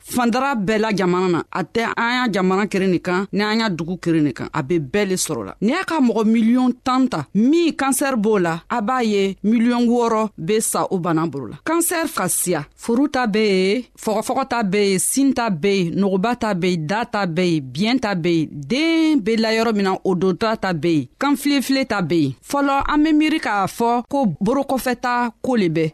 fandara bɛɛ la jamana na a tɛ an y'a jamana kere nin kan ni an y'a dugu kere nin kan a be bɛɛ le sɔrɔ la n'i y'a ka mɔgɔ miliyɔn tan ta min kansɛri b'o la a b'a ye miliyɔn wɔɔrɔ be sa o bana bolo la kansɛri ka siya furu ta be ye fɔgɔfɔgɔ ta be ye sin ta be ye nogoba ta be ye da ta be ye biyɛn ta be ye den be la yɔrɔ min na o dota ta be ye kanfilefile ta be ye fɔlɔ an be miiri k'a fɔ ko borokɔfɛta koo le bɛ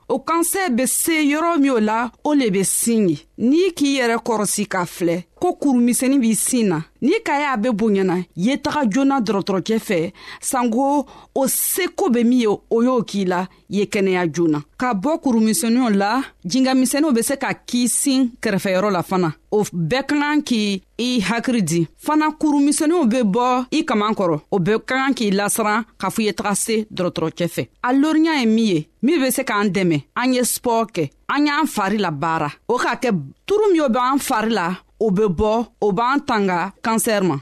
o kansɛ bɛ se yɔrɔ min o la o le bɛ sin ye n'i k'i yɛrɛ kɔrɔsi ka filɛ ko kurumisɛnnin b'i sin na n'i ka y'a bɛ bonyana ye taga joona dɔgɔtɔrɔcɛ fɛ sanko o seko bɛ min ye o y'o k'i la ye kɛnɛya joona ka bɔ kurumisɛnninw la jingamisɛnninw bɛ se ka k'i sin kɛrɛfɛyɔrɔ la fana o bɛɛ ka kan k' i hakili di fana kurumisɛnninw be bɔ i kaman kɔrɔ o bɛɛ ka kan k'i lasiran k'a fɔ i ye taga se dɔrɔtɔrɔcɛ fɛ a loriya ye min ye min be se k'an dɛmɛ an ye spɔɔ kɛ an y'an fari la baara o k'a kɛ turu min o b'an fari la o be bɔ o b'an tanga kansɛr ma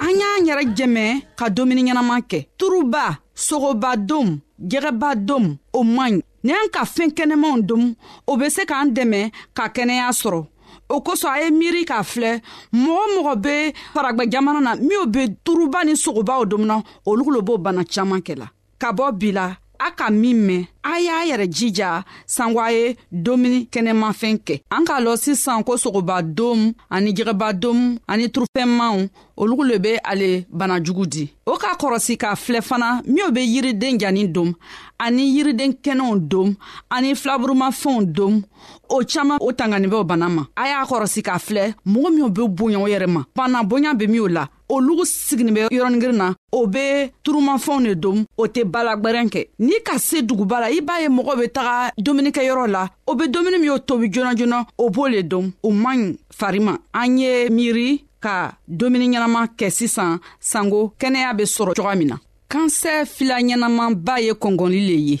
an y'an yɛrɛ jɛmɛ ka dumuni ɲɛnaman kɛ turuba sogoba dom jɛgɛba dom o man ɲi ni an ka fɛn kɛnɛmanw dom o bɛ se k'an dɛmɛ ka kɛnɛya sɔrɔ o kosɔn a ye miiri k'a filɛ mɔgɔ mɔgɔ bɛ faragba jamana na minw bɛ turuba ni sogobaw domina olu lo b'o bana caman kɛ la ka bɔ bi la a ka min mɛn a y'a yɛrɛ jija sanwa ye domuni kɛnɛmafɛn kɛ an k'a lɔ sisan ko sogoba dom ani jɛgɛba dom ani turufɛnmanw olu le be ale bana jugu di o k'a kɔrɔsi k'a filɛ fana minw be yiriden jani dom ani yiriden kɛnɛw dom ani filaburumafɛnw dom o caaman o tanganibɛw bana ma a y'a kɔrɔsi k'a filɛ mɔgɔ minw be bonya o yɛrɛ ma bana bonya be minw la o lugu siginin bɛ yɔrɔningirin na o be turumafɛnw de dom o tɛ balagwɛrɛn kɛ n'i ka se duguba la i b'a ye mɔgɔ be taga dumunikɛyɔrɔ la o be dumuni min y'o tobi joona joona o b'o le dom o man ɲi fari ma an ye miiri ka dumuni ɲɛnama kɛ sisan sanko kɛnɛya be sɔrɔ cogoya min na kansɛ fila ɲɛnamanba ye kɔngɔli le ye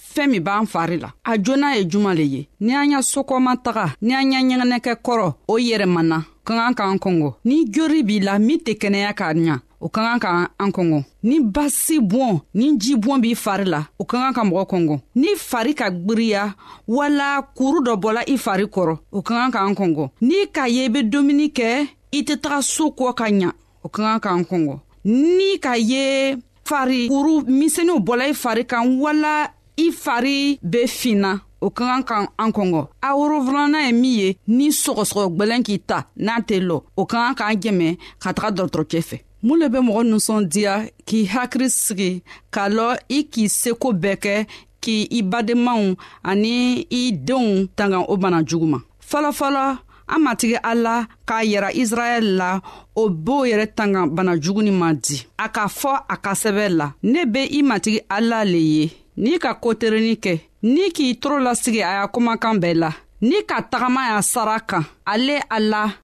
fɛɛn min b'an fari la a joona ye juman le ye ni an y'a sokɔma taga ni an y'a ɲɛgɛnɛkɛ kɔrɔ o yɛrɛmana ka kan k'an kɔngɔ ni jori b'i la min tɛ kɛnɛya k'a ɲa o ka kan ka an kɔngɔ ni basi bɔn ni ji bɔn b'i fari la o ka kan ka mɔgɔ kɔngɔ ni fari ka gbiriya wala kuru dɔ bɔla i fari kɔrɔ o ka kan ka an kɔngɔ n'i k'a ye i be dumuni kɛ i tɛ taga soo kɔɔ ka ɲa o ka kan k'an kɔngɔ ni ka ye fari kuru misɛnninw bɔla i fari kan wala i fari bɛ finna o ka kan ka an kɔngɔ a worofilana ye min ye ni sɔgɔsɔgɔ gwɛlɛn k'i ta n'a tɛ lɔ o ka kan k'an jɛmɛ ka taga dɔgɔtɔrɔcɛ fɛ mun le bɛ mɔgɔ ninsɔndiya k'i hakili sigi k'a lɔ i k'i seko bɛɛ kɛ k'i i badenmaw ani i denw tanga o bana jugu ma fɔlɔfɔlɔ an matigi ala k'a yira israɛl la o b'o yɛrɛ tanga bana jugu ni man di a k'a fɔ a ka sɛbɛ la ne be i matigi ala le ye n'i ka koterennin kɛ ni k'i toro lasigi a y'a kumakan bɛɛ la ni ka tagama y'a sara kan ale ala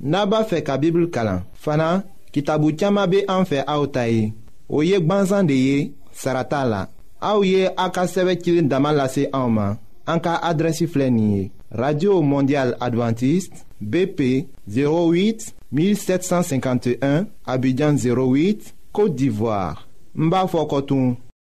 n'a b'a fɛ ka bibulu kalan fana kitabu caman bɛ an fɛ aw ta ye o ye gbansan de ye sara t'a la aw ye aw ka sɛbɛn cilen dama lase anw ma an ka adrɛsi filɛ nin ye radio mondial adventiste bp 08 1751 abidjan 08 côte d'ivoire n b'a fɔ kɔtun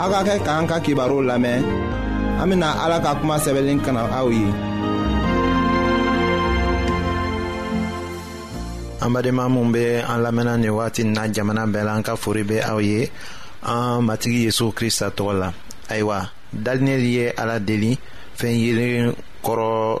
aw ka kɛ k'an ka kibaruw lamɛn an bena ala ka kuma sɛbɛlen kana aw ye an badenma minw be an lamɛnna nin wagati na jamana bɛɛ la an ka fori be aw ye an matigi yezu krista tɔgɔ la ayiwa dalinɛli ye ala deli fɛn yelen kɔrɔ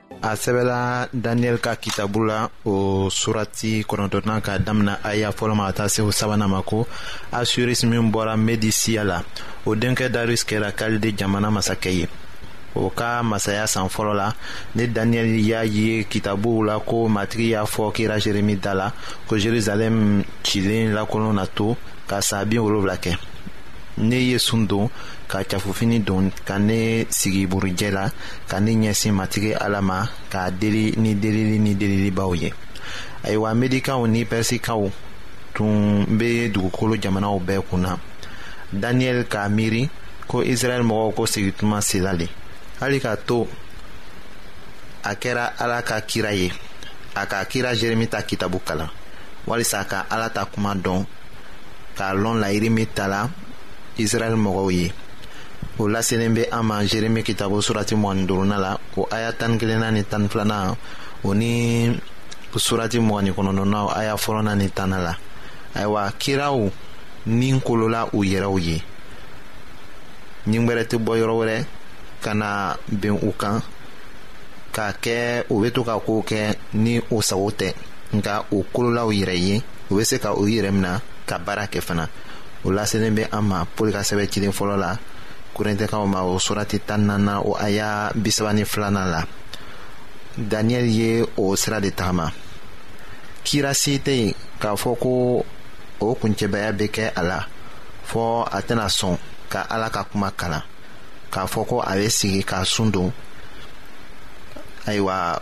a sɛbɛla daniyɛli ka kitabu la o surati kɔnɔntɔnnan ka damina aya fɔlɔ ma ka taa se o sabanan ma ko asuris min bɔra medisiya la o denkɛ darius kɛra kalide jamana masakɛ ye o ka masaya san fɔlɔ la ne daniyɛli y'a ye kitabuw la ko matigi y'a fɔ kira jeremi da la ko jerusalɛm cilen lakolon na to ka saa bin wolonwula kɛ ne ye sun don ka cafofini don ka ne sigi burujɛ la ka ne ɲɛsin matigi ala ma k'a deli ni delili ni delilibaw ye ayiwa medikaw ni pɛrisikaw tun bɛ dugukolo jamanaw bɛɛ kun na daniyɛli k'a miiri ko israɛl mɔgɔw ko sigituma sela le hali k'a to a kɛra ala ka kira ye a ka kira jeremi ta kitabu kalan walisa ka ala ta kuma dɔn k'a lɔn layiri min tala israɛl mɔgɔw ye o laselen bɛ an ma jeremi kitabu surati mɔgɔni duruna la o aya tan kelenna ni tan filanan o ni surati mɔgɔni kɔnɔntɔnnaw aya fɔlɔna ni tanna la ayiwa kiraw ni kolola u yɛrɛw ye ni wɛrɛ tɛ bɔ yɔrɔ wɛrɛ ka na bɛn u kan k'a kɛ u bɛ to ka kow kɛ ni o sago tɛ nka u kololaw yɛrɛ ye u bɛ se ka u yɛrɛ minɛ ka baara kɛ fana o lasenin bɛ an ma pɔli ka sɛbɛn cilen fɔlɔ la korintɛkaw ma o surati tan nana o aya bisaba ni filanan la daniyɛli ye o sira de tagama kira si tɛ yen k'a fɔ ko o kuncɛbaya bɛ kɛ a la fɔ a tɛna sɔn ka ala ka kuma kalan k'a fɔ ko a bɛ sigi k'a sun don ayiwa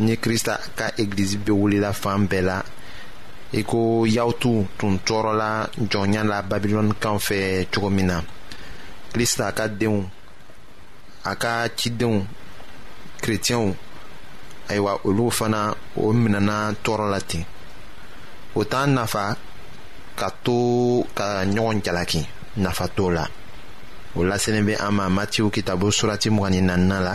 ni krista ka egilizi bɛ wulila fan bɛɛ la i ko yawutu tun tɔɔrɔla jɔnya la babilɔnikaw fɛ cogo min na krista ka denw a ka cidenw kretiyɛnw ayiwa olu fana o minɛna tɔɔrɔ la ten o t'a nafa ka to ka ɲɔgɔn jalaki nafa t'o la o laselen bɛ an ma matiw kitabu surati mugan ni naaninan la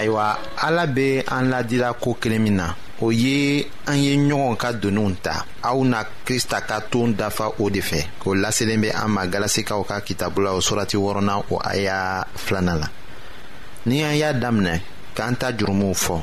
ayiwa ala bɛ an ladira ko kelen min na o ye an ye ɲɔgɔn ka doniw ta aw na krista ka ton dafa o de fɛ o laselen bɛ an ma galasikaw ka kitabu la o surati wɔɔrɔnan o aya filanan la ni an y'a daminɛ k'an ta jurumuw fɔ